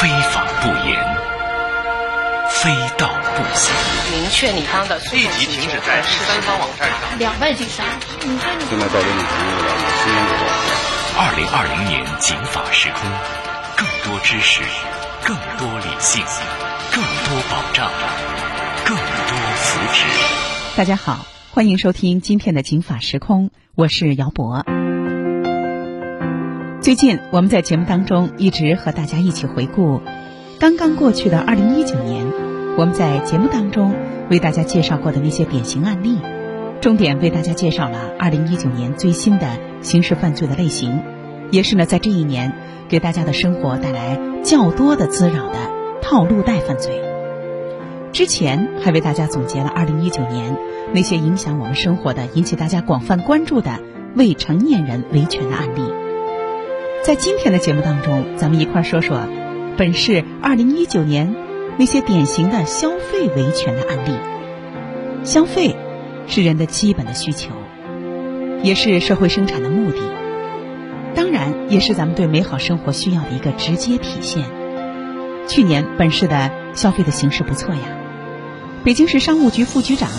非法不言，非道不行。明确你方的立即停止在第三方网站上。两败俱伤。你说你现在到这种程度了，我心里头二零二零年警法时空，更多知识，更多理性，更多保障，更多福祉。大家好，欢迎收听今天的《警法时空》，我是姚博。最近我们在节目当中一直和大家一起回顾刚刚过去的二零一九年，我们在节目当中为大家介绍过的那些典型案例，重点为大家介绍了二零一九年最新的刑事犯罪的类型，也是呢在这一年给大家的生活带来较多的滋扰的套路贷犯罪。之前还为大家总结了二零一九年那些影响我们生活的、引起大家广泛关注的未成年人维权的案例。在今天的节目当中，咱们一块儿说说本市二零一九年那些典型的消费维权的案例。消费是人的基本的需求，也是社会生产的目的，当然也是咱们对美好生活需要的一个直接体现。去年本市的消费的形势不错呀。北京市商务局副局长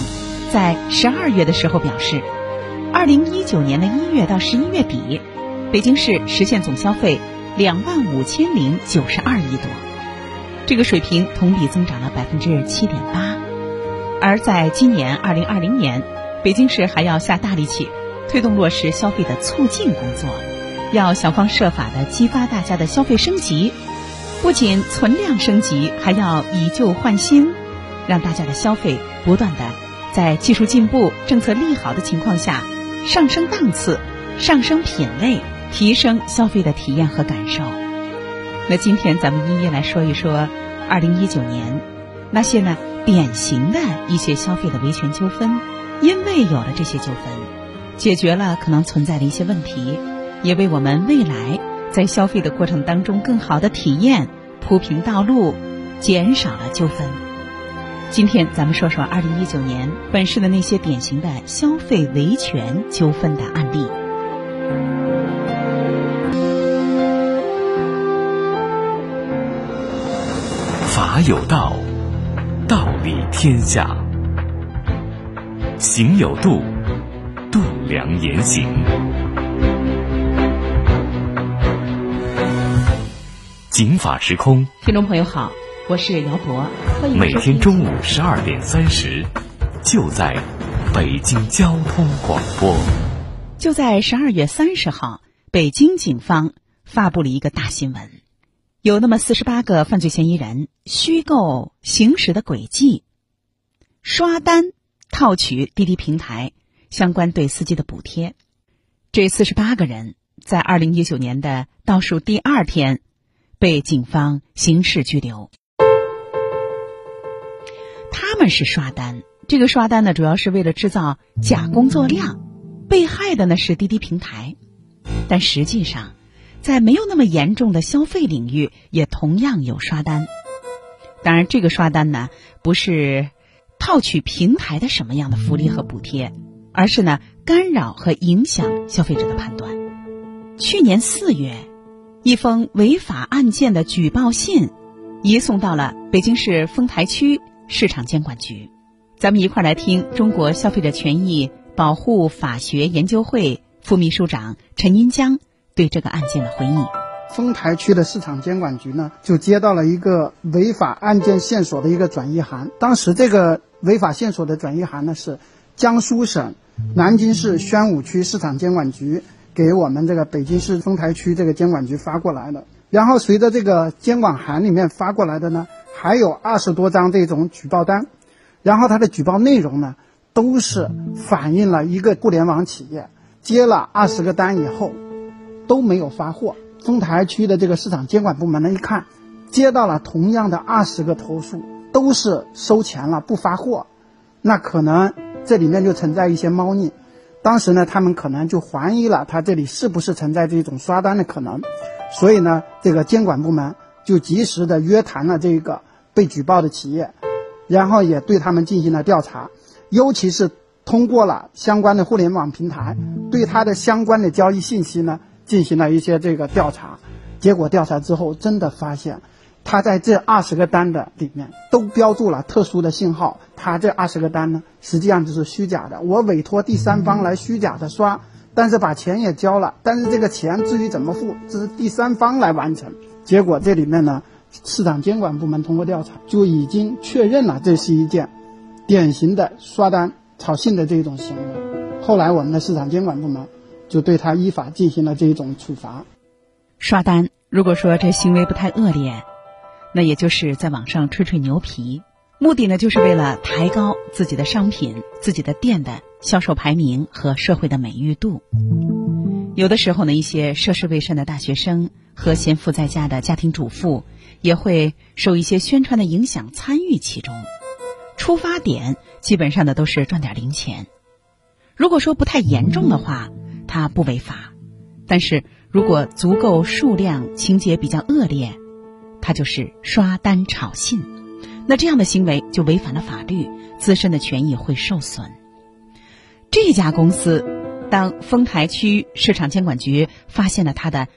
在十二月的时候表示，二零一九年的一月到十一月底。北京市实现总消费两万五千零九十二亿多，这个水平同比增长了百分之七点八。而在今年二零二零年，北京市还要下大力气推动落实消费的促进工作，要想方设法的激发大家的消费升级，不仅存量升级，还要以旧换新，让大家的消费不断的在技术进步、政策利好的情况下上升档次、上升品类。提升消费的体验和感受。那今天咱们一一来说一说，二零一九年那些呢典型的一些消费的维权纠纷，因为有了这些纠纷，解决了可能存在的一些问题，也为我们未来在消费的过程当中更好的体验铺平道路，减少了纠纷。今天咱们说说二零一九年本市的那些典型的消费维权纠纷的案例。有道，道理天下；行有度，度量言行。警法时空，听众朋友好，我是姚博，欢迎每天中午十二点三十，就在北京交通广播。就在十二月三十号，北京警方发布了一个大新闻。有那么四十八个犯罪嫌疑人虚构行驶的轨迹，刷单套取滴滴平台相关对司机的补贴。这四十八个人在二零一九年的倒数第二天被警方刑事拘留。他们是刷单，这个刷单呢，主要是为了制造假工作量。被害的呢是滴滴平台，但实际上。在没有那么严重的消费领域，也同样有刷单。当然，这个刷单呢，不是套取平台的什么样的福利和补贴，而是呢干扰和影响消费者的判断。去年四月，一封违法案件的举报信移送到了北京市丰台区市场监管局。咱们一块儿来听中国消费者权益保护法学研究会副秘书长陈银江。对这个案件的回忆，丰台区的市场监管局呢，就接到了一个违法案件线索的一个转移函。当时这个违法线索的转移函呢，是江苏省南京市宣武区市场监管局给我们这个北京市丰台区这个监管局发过来的。然后随着这个监管函里面发过来的呢，还有二十多张这种举报单，然后它的举报内容呢，都是反映了一个互联网企业接了二十个单以后。都没有发货。丰台区的这个市场监管部门呢，一看，接到了同样的二十个投诉，都是收钱了不发货，那可能这里面就存在一些猫腻。当时呢，他们可能就怀疑了他这里是不是存在这种刷单的可能，所以呢，这个监管部门就及时的约谈了这个被举报的企业，然后也对他们进行了调查，尤其是通过了相关的互联网平台，对他的相关的交易信息呢。进行了一些这个调查，结果调查之后，真的发现，他在这二十个单的里面都标注了特殊的信号，他这二十个单呢，实际上就是虚假的。我委托第三方来虚假的刷，但是把钱也交了，但是这个钱至于怎么付，这是第三方来完成。结果这里面呢，市场监管部门通过调查就已经确认了这是一件典型的刷单炒信的这种行为。后来我们的市场监管部门就对他依法进行了这种处罚。刷单，如果说这行为不太恶劣，那也就是在网上吹吹牛皮，目的呢就是为了抬高自己的商品、自己的店的销售排名和社会的美誉度。有的时候呢，一些涉世未深的大学生和闲赋在家的家庭主妇也会受一些宣传的影响，参与其中。出发点基本上呢都是赚点零钱。如果说不太严重的话，它不违法，但是。如果足够数量，情节比较恶劣，它就是刷单炒信，那这样的行为就违反了法律，自身的权益会受损。这家公司，当丰台区市场监管局发现了他的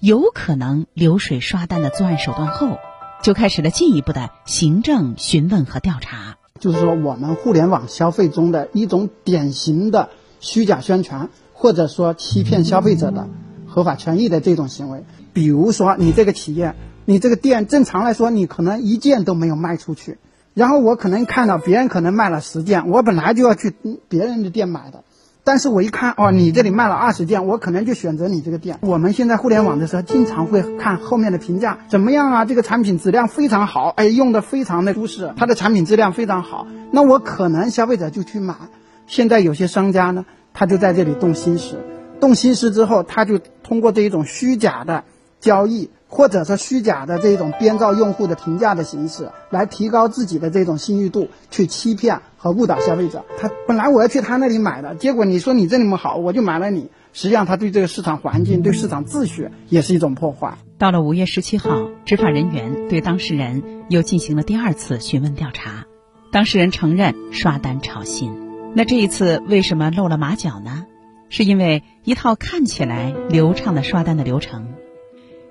有可能流水刷单的作案手段后，就开始了进一步的行政询问和调查。就是说，我们互联网消费中的一种典型的虚假宣传，或者说欺骗消费者的。合法权益的这种行为，比如说你这个企业，你这个店正常来说，你可能一件都没有卖出去，然后我可能看到别人可能卖了十件，我本来就要去别人的店买的，但是我一看哦，你这里卖了二十件，我可能就选择你这个店。我们现在互联网的时候，经常会看后面的评价怎么样啊？这个产品质量非常好，哎，用的非常的舒适，它的产品质量非常好，那我可能消费者就去买。现在有些商家呢，他就在这里动心思。动心思之后，他就通过这一种虚假的交易，或者说虚假的这种编造用户的评价的形式，来提高自己的这种信誉度，去欺骗和误导消费者。他本来我要去他那里买的，结果你说你这里么好，我就买了你。实际上，他对这个市场环境、对市场秩序也是一种破坏。到了五月十七号，执法人员对当事人又进行了第二次询问调查，当事人承认刷单炒信。那这一次为什么露了马脚呢？是因为一套看起来流畅的刷单的流程，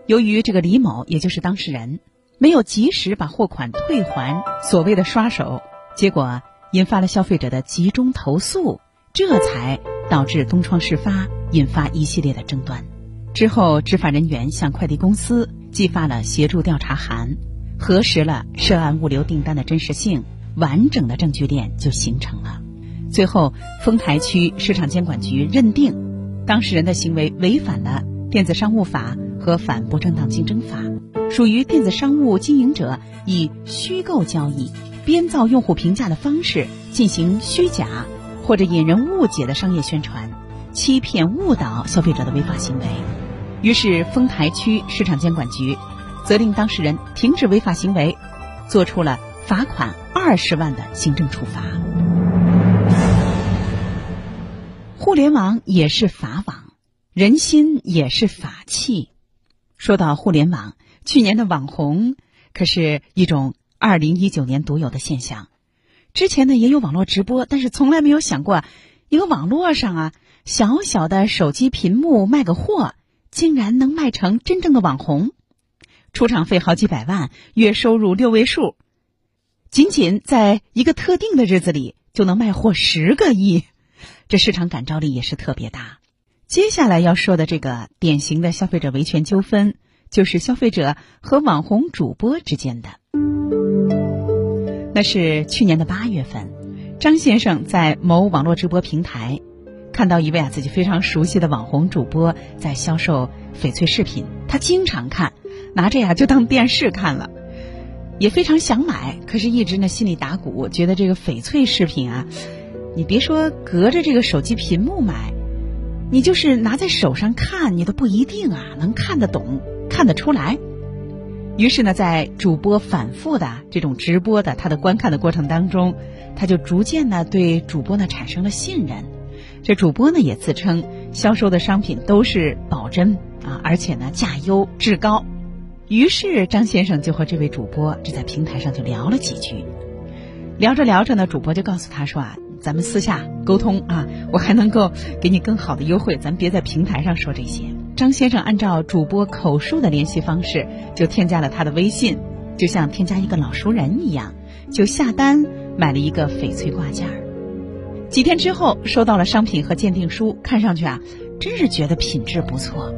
由于这个李某也就是当事人没有及时把货款退还，所谓的刷手，结果引发了消费者的集中投诉，这才导致东窗事发，引发一系列的争端。之后，执法人员向快递公司寄发了协助调查函，核实了涉案物流订单的真实性，完整的证据链就形成了。最后，丰台区市场监管局认定，当事人的行为违反了《电子商务法》和《反不正当竞争法》，属于电子商务经营者以虚构交易、编造用户评价的方式进行虚假或者引人误解的商业宣传，欺骗误导消费者的违法行为。于是，丰台区市场监管局责令当事人停止违法行为，作出了罚款二十万的行政处罚。互联网也是法网，人心也是法器。说到互联网，去年的网红可是一种二零一九年独有的现象。之前呢也有网络直播，但是从来没有想过，一个网络上啊小小的手机屏幕卖个货，竟然能卖成真正的网红，出场费好几百万，月收入六位数，仅仅在一个特定的日子里就能卖货十个亿。这市场感召力也是特别大。接下来要说的这个典型的消费者维权纠纷，就是消费者和网红主播之间的。那是去年的八月份，张先生在某网络直播平台看到一位啊自己非常熟悉的网红主播在销售翡翠饰品，他经常看，拿着呀就当电视看了，也非常想买，可是一直呢心里打鼓，觉得这个翡翠饰品啊。你别说隔着这个手机屏幕买，你就是拿在手上看，你都不一定啊能看得懂、看得出来。于是呢，在主播反复的这种直播的他的观看的过程当中，他就逐渐呢对主播呢产生了信任。这主播呢也自称销售的商品都是保真啊，而且呢价优质高。于是张先生就和这位主播这在平台上就聊了几句，聊着聊着呢，主播就告诉他说啊。咱们私下沟通啊，我还能够给你更好的优惠，咱别在平台上说这些。张先生按照主播口述的联系方式，就添加了他的微信，就像添加一个老熟人一样，就下单买了一个翡翠挂件儿。几天之后，收到了商品和鉴定书，看上去啊，真是觉得品质不错。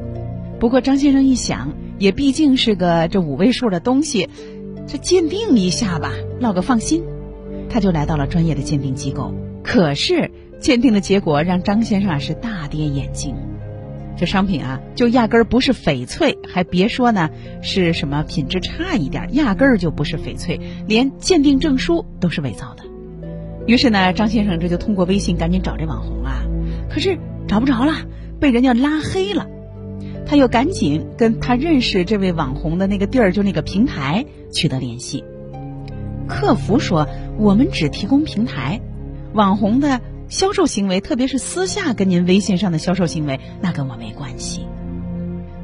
不过张先生一想，也毕竟是个这五位数的东西，这鉴定一下吧，落个放心。他就来到了专业的鉴定机构，可是鉴定的结果让张先生啊是大跌眼镜。这商品啊，就压根儿不是翡翠，还别说呢，是什么品质差一点，压根儿就不是翡翠，连鉴定证书都是伪造的。于是呢，张先生这就通过微信赶紧找这网红啊，可是找不着了，被人家拉黑了。他又赶紧跟他认识这位网红的那个地儿，就那个平台取得联系。客服说，我们只提供平台，网红的。销售行为，特别是私下跟您微信上的销售行为，那跟我没关系。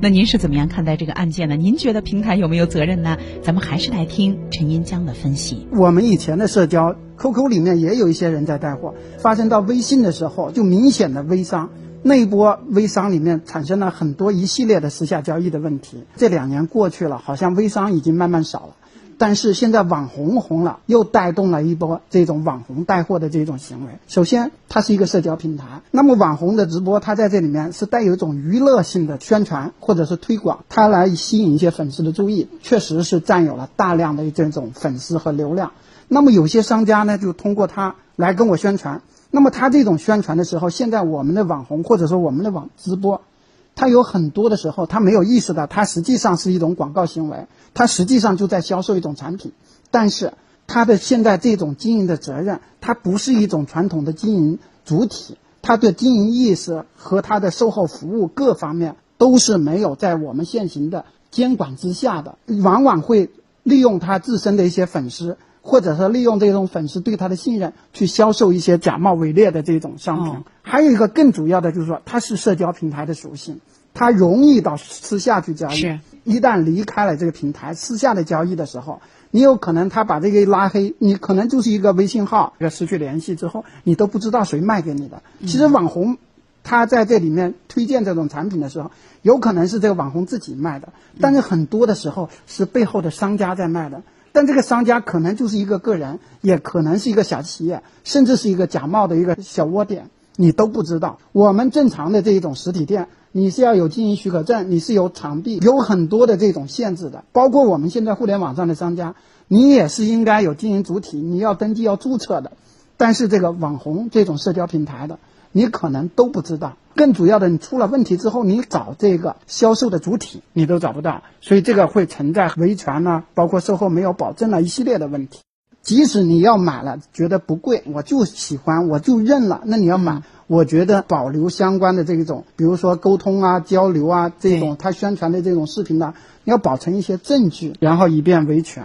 那您是怎么样看待这个案件呢？您觉得平台有没有责任呢？咱们还是来听陈银江的分析。我们以前的社交 QQ 里面也有一些人在带货，发生到微信的时候，就明显的微商。那一波微商里面产生了很多一系列的私下交易的问题。这两年过去了，好像微商已经慢慢少了。但是现在网红红了，又带动了一波这种网红带货的这种行为。首先，它是一个社交平台，那么网红的直播，它在这里面是带有一种娱乐性的宣传或者是推广，它来吸引一些粉丝的注意，确实是占有了大量的这种粉丝和流量。那么有些商家呢，就通过它来跟我宣传。那么他这种宣传的时候，现在我们的网红或者说我们的网直播。他有很多的时候，他没有意识到，他实际上是一种广告行为，他实际上就在销售一种产品。但是他的现在这种经营的责任，他不是一种传统的经营主体，他的经营意识和他的售后服务各方面都是没有在我们现行的监管之下的，往往会利用他自身的一些粉丝。或者说利用这种粉丝对他的信任去销售一些假冒伪劣的这种商品，还有一个更主要的就是说，它是社交平台的属性，它容易到私下去交易。是，一旦离开了这个平台，私下的交易的时候，你有可能他把这个拉黑，你可能就是一个微信号，要失去联系之后，你都不知道谁卖给你的。其实网红他在这里面推荐这种产品的时候，有可能是这个网红自己卖的，但是很多的时候是背后的商家在卖的。但这个商家可能就是一个个人，也可能是一个小企业，甚至是一个假冒的一个小窝点，你都不知道。我们正常的这一种实体店，你是要有经营许可证，你是有场地，有很多的这种限制的。包括我们现在互联网上的商家，你也是应该有经营主体，你要登记要注册的。但是这个网红这种社交平台的。你可能都不知道，更主要的，你出了问题之后，你找这个销售的主体，你都找不到，所以这个会存在维权呢，包括售后没有保证了一系列的问题。即使你要买了，觉得不贵，我就喜欢，我就认了，那你要买，我觉得保留相关的这一种，比如说沟通啊、交流啊这种他宣传的这种视频呢，你要保存一些证据，然后以便维权。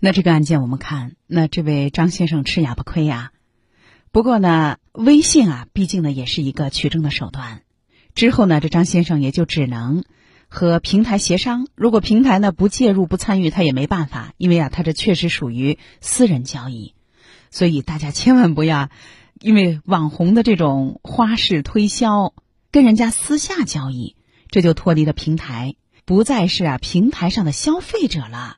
那这个案件我们看，那这位张先生吃哑巴亏呀。不过呢，微信啊，毕竟呢也是一个取证的手段。之后呢，这张先生也就只能和平台协商。如果平台呢不介入、不参与，他也没办法，因为啊，他这确实属于私人交易。所以大家千万不要因为网红的这种花式推销，跟人家私下交易，这就脱离了平台，不再是啊平台上的消费者了，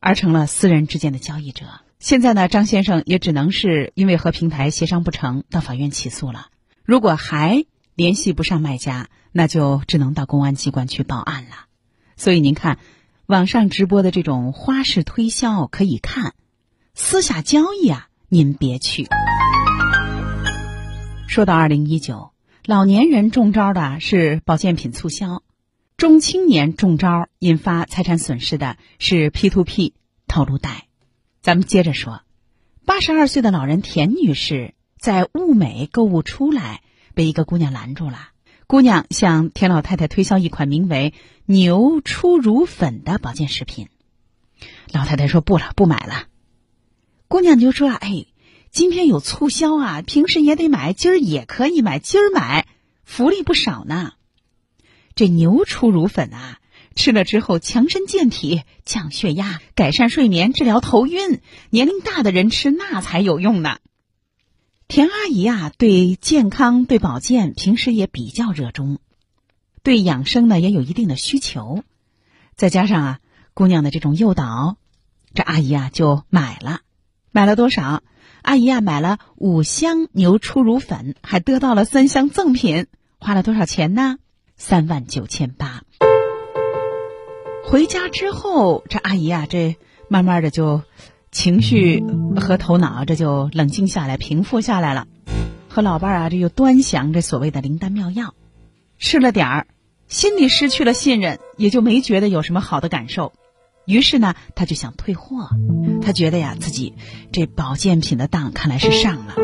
而成了私人之间的交易者。现在呢，张先生也只能是因为和平台协商不成，到法院起诉了。如果还联系不上卖家，那就只能到公安机关去报案了。所以您看，网上直播的这种花式推销可以看，私下交易啊，您别去。说到二零一九，老年人中招的是保健品促销，中青年中招引发财产损失的是 P to P 套路贷。咱们接着说，八十二岁的老人田女士在物美购物出来，被一个姑娘拦住了。姑娘向田老太太推销一款名为“牛初乳粉”的保健食品。老太太说：“不了，不买了。”姑娘就说：“哎，今天有促销啊，平时也得买，今儿也可以买，今儿买福利不少呢。这牛初乳粉啊。”吃了之后强身健体、降血压、改善睡眠、治疗头晕，年龄大的人吃那才有用呢。田阿姨啊，对健康、对保健平时也比较热衷，对养生呢也有一定的需求。再加上啊，姑娘的这种诱导，这阿姨啊就买了，买了多少？阿姨啊买了五箱牛初乳粉，还得到了三箱赠品，花了多少钱呢？三万九千八。回家之后，这阿姨啊，这慢慢的就情绪和头脑这就冷静下来，平复下来了。和老伴儿啊，这又端详这所谓的灵丹妙药，吃了点儿，心里失去了信任，也就没觉得有什么好的感受。于是呢，他就想退货。他觉得呀，自己这保健品的当看来是上了。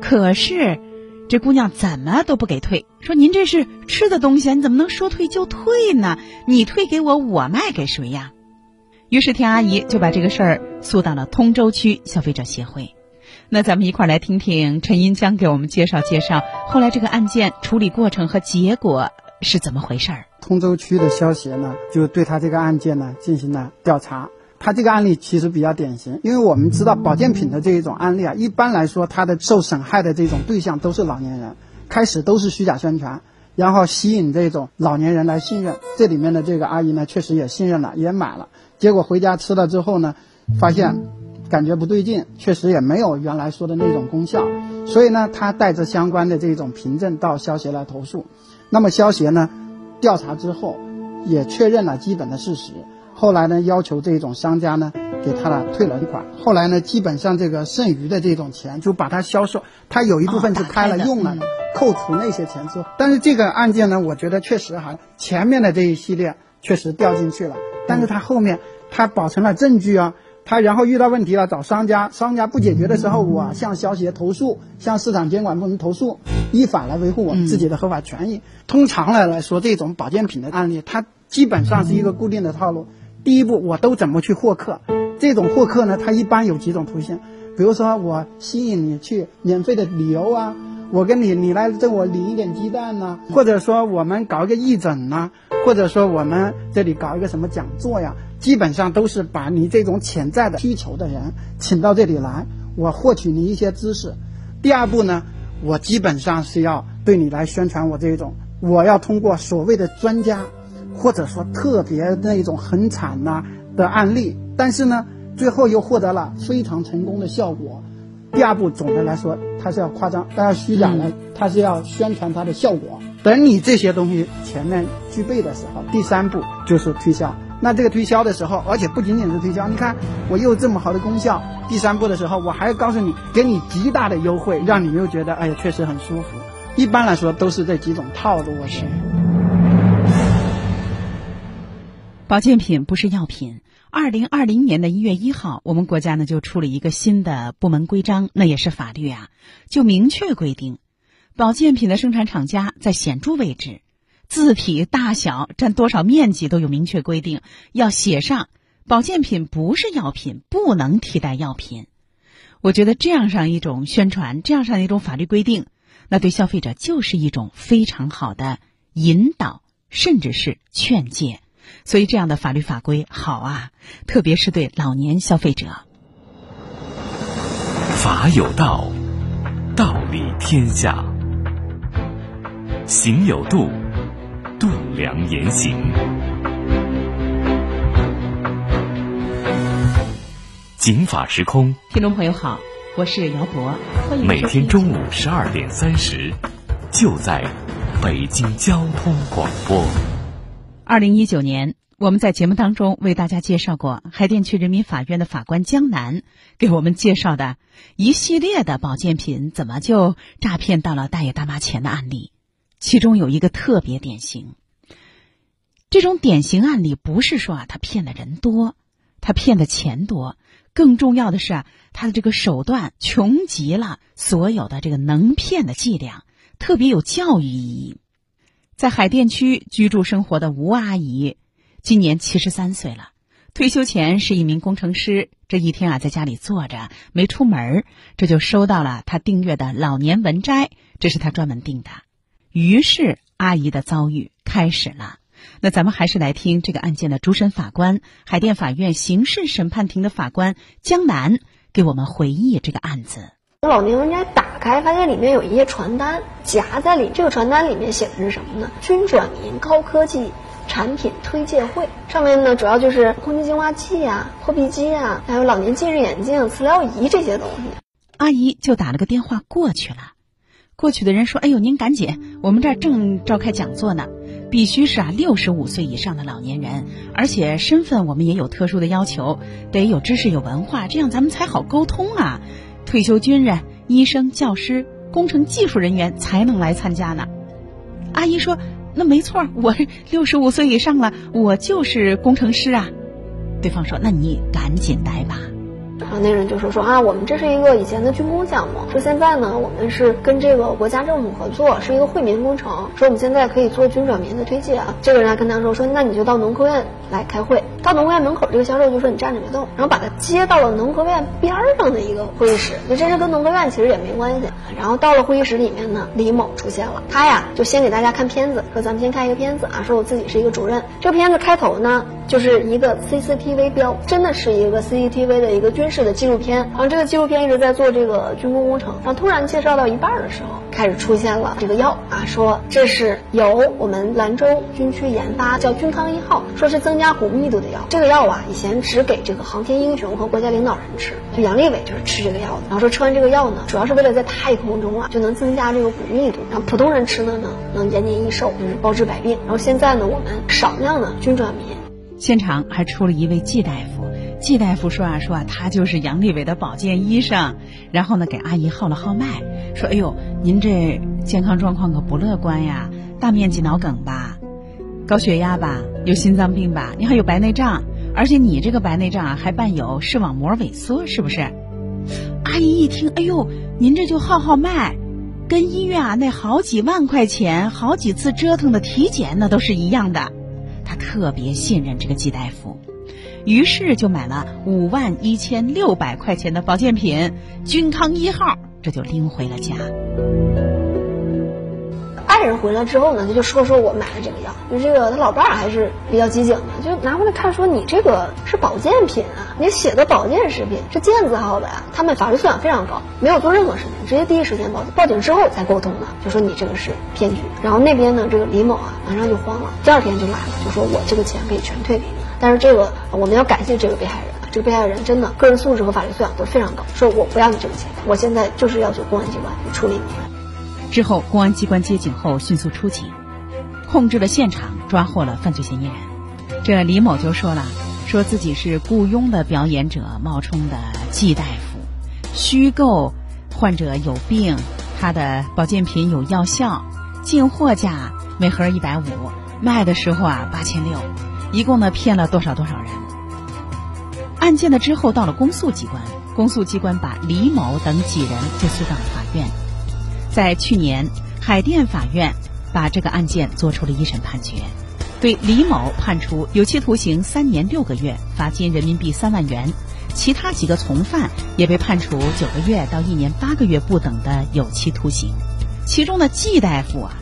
可是这姑娘怎么都不给退，说您这是吃的东西，你怎么能说退就退呢？你退给我，我卖给谁呀？于是田阿姨就把这个事儿诉到了通州区消费者协会。那咱们一块儿来听听陈银江给我们介绍介绍，后来这个案件处理过程和结果是怎么回事儿。通州区的消协呢，就对他这个案件呢进行了调查。他这个案例其实比较典型，因为我们知道保健品的这一种案例啊，一般来说，它的受损害的这种对象都是老年人，开始都是虚假宣传，然后吸引这种老年人来信任。这里面的这个阿姨呢，确实也信任了，也买了，结果回家吃了之后呢，发现。感觉不对劲，确实也没有原来说的那种功效，所以呢，他带着相关的这种凭证到消协来投诉。那么消协呢，调查之后也确认了基本的事实。后来呢，要求这种商家呢给他了退了款。后来呢，基本上这个剩余的这种钱就把它销售，他有一部分是开了用了，扣除那些钱之后。但是这个案件呢，我觉得确实哈，前面的这一系列确实掉进去了，但是他后面他保存了证据啊。他然后遇到问题了，找商家，商家不解决的时候，我向消协投诉，向市场监管部门投诉，依法来维护我们自己的合法权益。通常来来说，这种保健品的案例，它基本上是一个固定的套路。第一步，我都怎么去获客？这种获客呢，它一般有几种途径，比如说我吸引你去免费的旅游啊，我跟你你来这我领一点鸡蛋呐，或者说我们搞一个义诊呐，或者说我们这里搞一个什么讲座呀。基本上都是把你这种潜在的需求的人请到这里来，我获取你一些知识。第二步呢，我基本上是要对你来宣传我这种，我要通过所谓的专家，或者说特别那一种很惨呐的案例，但是呢，最后又获得了非常成功的效果。第二步总的来说，它是要夸张，它要虚假的，它是要宣传它的效果。等你这些东西前面具备的时候，第三步就是推销。那这个推销的时候，而且不仅仅是推销，你看我又这么好的功效。第三步的时候，我还要告诉你，给你极大的优惠，让你又觉得哎呀，确实很舒服。一般来说都是这几种套路。是。保健品不是药品。二零二零年的一月一号，我们国家呢就出了一个新的部门规章，那也是法律啊，就明确规定，保健品的生产厂家在显著位置。字体大小占多少面积都有明确规定，要写上保健品不是药品，不能替代药品。我觉得这样上一种宣传，这样上一种法律规定，那对消费者就是一种非常好的引导，甚至是劝诫。所以这样的法律法规好啊，特别是对老年消费者。法有道，道理天下，行有度。度量言行，警法时空。听众朋友好，我是姚博，欢迎每天中午十二点三十，就在北京交通广播。二零一九年，我们在节目当中为大家介绍过海淀区人民法院的法官江南给我们介绍的一系列的保健品怎么就诈骗到了大爷大妈钱的案例。其中有一个特别典型，这种典型案例不是说啊他骗的人多，他骗的钱多，更重要的是啊他的这个手段穷极了所有的这个能骗的伎俩，特别有教育意义。在海淀区居住生活的吴阿姨，今年七十三岁了，退休前是一名工程师。这一天啊在家里坐着没出门，这就收到了他订阅的老年文摘，这是他专门订的。于是，阿姨的遭遇开始了。那咱们还是来听这个案件的主审法官，海淀法院刑事审判庭的法官江南给我们回忆这个案子。老年文摘打开，发现里面有一页传单夹在里，这个传单里面写的是什么呢？军转民高科技产品推介会，上面呢主要就是空气净化器啊、破壁机啊，还有老年近视眼镜、磁疗仪这些东西。阿姨就打了个电话过去了。过去的人说：“哎呦，您赶紧，我们这儿正召开讲座呢，必须是啊六十五岁以上的老年人，而且身份我们也有特殊的要求，得有知识有文化，这样咱们才好沟通啊。退休军人、医生、教师、工程技术人员才能来参加呢。”阿姨说：“那没错，我六十五岁以上了，我就是工程师啊。”对方说：“那你赶紧来吧。”然后那人就说说啊，我们这是一个以前的军工项目，说现在呢，我们是跟这个国家政府合作，是一个惠民工程，说我们现在可以做军转民的推介啊。这个人还跟他说说，那你就到农科院来开会。到农科院门口，这个销售就说你站着别动，然后把他接到了农科院边上的一个会议室，那这是跟农科院其实也没关系。然后到了会议室里面呢，李某出现了，他呀就先给大家看片子，说咱们先看一个片子啊，说我自己是一个主任。这个片子开头呢就是一个 CCTV 标，真的是一个 CCTV 的一个军事的纪录片。然后这个纪录片一直在做这个军工工程，然后突然介绍到一半的时候，开始出现了这个药啊，说这是由我们兰州军区研发，叫军康一号，说是增加骨密度的药。这个药啊，以前只给这个航天英雄和国家领导人吃，就杨利伟就是吃这个药的。然后说吃完这个药呢，主要是为了在太空中啊就能增加这个骨密度，然后普通人吃了呢能延年益寿，就是包治百病。然后现在呢，我们少量的军转民。现场还出了一位季大夫，季大夫说啊说啊，他就是杨利伟的保健医生，然后呢给阿姨号了号脉，说哎呦，您这健康状况可不乐观呀，大面积脑梗吧，高血压吧，有心脏病吧，你还有白内障，而且你这个白内障啊还伴有视网膜萎缩，是不是？阿姨一听，哎呦，您这就号号脉，跟医院啊那好几万块钱、好几次折腾的体检那都是一样的。他特别信任这个季大夫，于是就买了五万一千六百块钱的保健品“君康一号”，这就拎回了家。爱人回来之后呢，他就说说我买了这个药，就这个他老伴儿还是比较机警的，就拿回来看说你这个是保健品啊，你写的保健食品是健字号的呀。他们法律素养非常高，没有做任何事情，直接第一时间报警，报警之后才沟通的，就说你这个是骗局。然后那边呢，这个李某啊，马上就慌了，第二天就来了，就说我这个钱可以全退给你，但是这个我们要感谢这个被害人。这个被害人真的个人素质和法律素养都非常高，说我不要你这个钱，我现在就是要求公安机关处理你。之后，公安机关接警后迅速出警，控制了现场，抓获了犯罪嫌疑人。这李某就说了，说自己是雇佣的表演者，冒充的季大夫，虚构患者有病，他的保健品有药效，进货价每盒一百五，卖的时候啊八千六，一共呢骗了多少多少人。案件的之后到了公诉机关，公诉机关把李某等几人就诉到了法院。在去年，海淀法院把这个案件作出了一审判决，对李某判处有期徒刑三年六个月，罚金人民币三万元；其他几个从犯也被判处九个月到一年八个月不等的有期徒刑。其中的季大夫啊，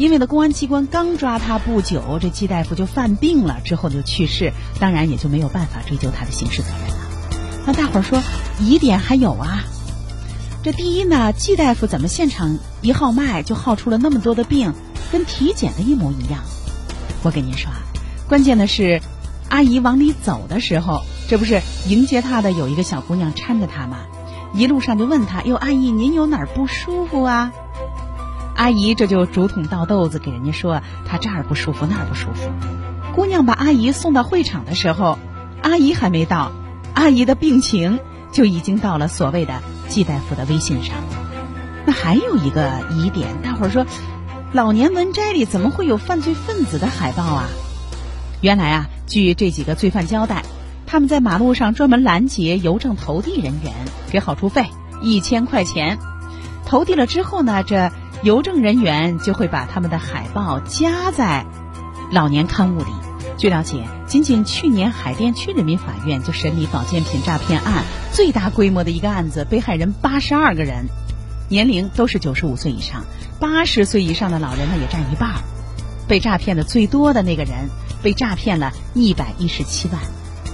因为呢公安机关刚抓他不久，这季大夫就犯病了，之后就去世，当然也就没有办法追究他的刑事责任了。那大伙儿说疑点还有啊？这第一呢，季大夫怎么现场一号脉就号出了那么多的病，跟体检的一模一样？我跟您说啊，关键的是，阿姨往里走的时候，这不是迎接她的有一个小姑娘搀着她吗？一路上就问她：“哟，阿姨，您有哪儿不舒服啊？”阿姨这就竹筒倒豆子给人家说她这儿不舒服，那儿不舒服。姑娘把阿姨送到会场的时候，阿姨还没到，阿姨的病情就已经到了所谓的。季大夫的微信上，那还有一个疑点，大伙儿说，老年文摘里怎么会有犯罪分子的海报啊？原来啊，据这几个罪犯交代，他们在马路上专门拦截邮政投递人员，给好处费一千块钱，投递了之后呢，这邮政人员就会把他们的海报夹在老年刊物里。据了解，仅仅去年海淀区人民法院就审理保健品诈骗案最大规模的一个案子，被害人八十二个人，年龄都是九十五岁以上，八十岁以上的老人呢也占一半。被诈骗的最多的那个人被诈骗了一百一十七万。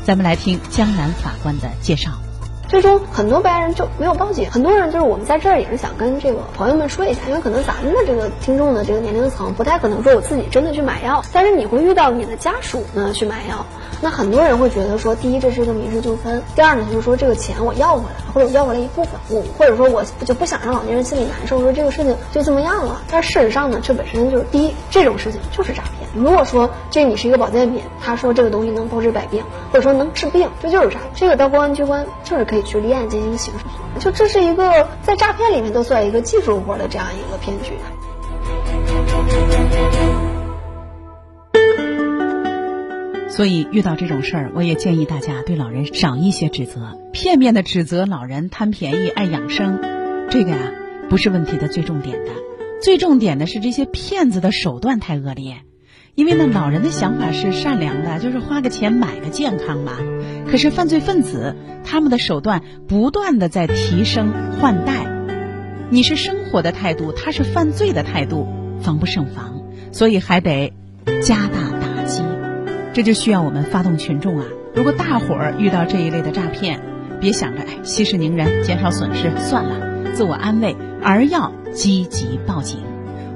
咱们来听江南法官的介绍。最终很多被害人就没有报警。很多人就是我们在这儿也是想跟这个朋友们说一下，因为可能咱们的这个听众的这个年龄层不太可能说我自己真的去买药，但是你会遇到你的家属呢去买药。那很多人会觉得说，第一这是一个民事纠纷，第二呢就是说这个钱我要回来，或者我要回来一部分，我或者说我就不想让老年人心里难受，说这个事情就这么样了。但事实上呢，这本身就是第一这种事情就是诈骗。如果说这你是一个保健品，他说这个东西能包治百病，或者说能治病，这就是诈。这个到公安机关就是可以去立案进行刑事诉讼。就这是一个在诈骗里面都算一个技术活的这样一个骗局。所以遇到这种事儿，我也建议大家对老人少一些指责，片面的指责老人贪便宜、爱养生，这个呀不是问题的最重点的。最重点的是这些骗子的手段太恶劣。因为呢，老人的想法是善良的，就是花个钱买个健康嘛。可是犯罪分子他们的手段不断的在提升换代，你是生活的态度，他是犯罪的态度，防不胜防，所以还得加大打击。这就需要我们发动群众啊！如果大伙儿遇到这一类的诈骗，别想着哎息事宁人，减少损失算了，自我安慰，而要积极报警，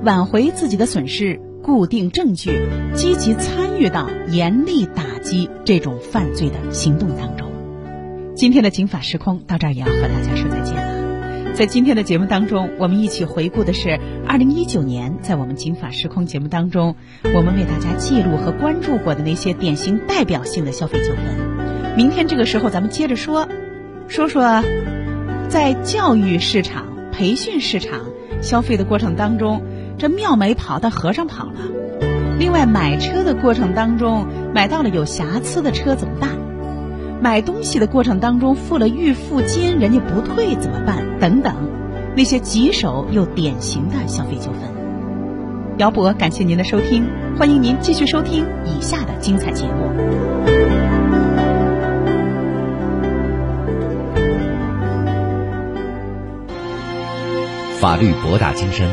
挽回自己的损失，固定证据，积极参与到严厉打击这种犯罪的行动当中。今天的警法时空到这儿也要和大家说再见了。在今天的节目当中，我们一起回顾的是二零一九年，在我们警法时空节目当中，我们为大家记录和关注过的那些典型代表性的消费纠纷。明天这个时候，咱们接着说，说说在教育市场、培训市场消费的过程当中，这庙没跑，但和尚跑了。另外，买车的过程当中，买到了有瑕疵的车怎么办？买东西的过程当中付了预付金，人家不退怎么办？等等，那些棘手又典型的消费纠纷。姚博，感谢您的收听，欢迎您继续收听以下的精彩节目。法律博大精深，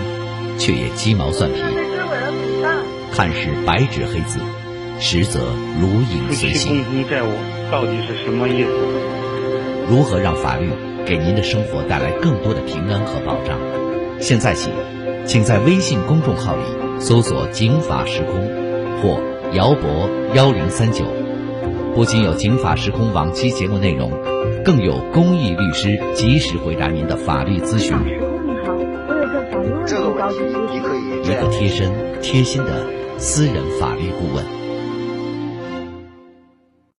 却也鸡毛蒜皮，看似白纸黑字，实则如影随形。到底是什么意思？如何让法律给您的生活带来更多的平安和保障？现在起，请在微信公众号里搜索“警法时空”或“姚博幺零三九”，不仅有警法时空往期节目内容，更有公益律师及时回答您的法律咨询。这个问题你可以一个贴身、贴心的私人法律顾问。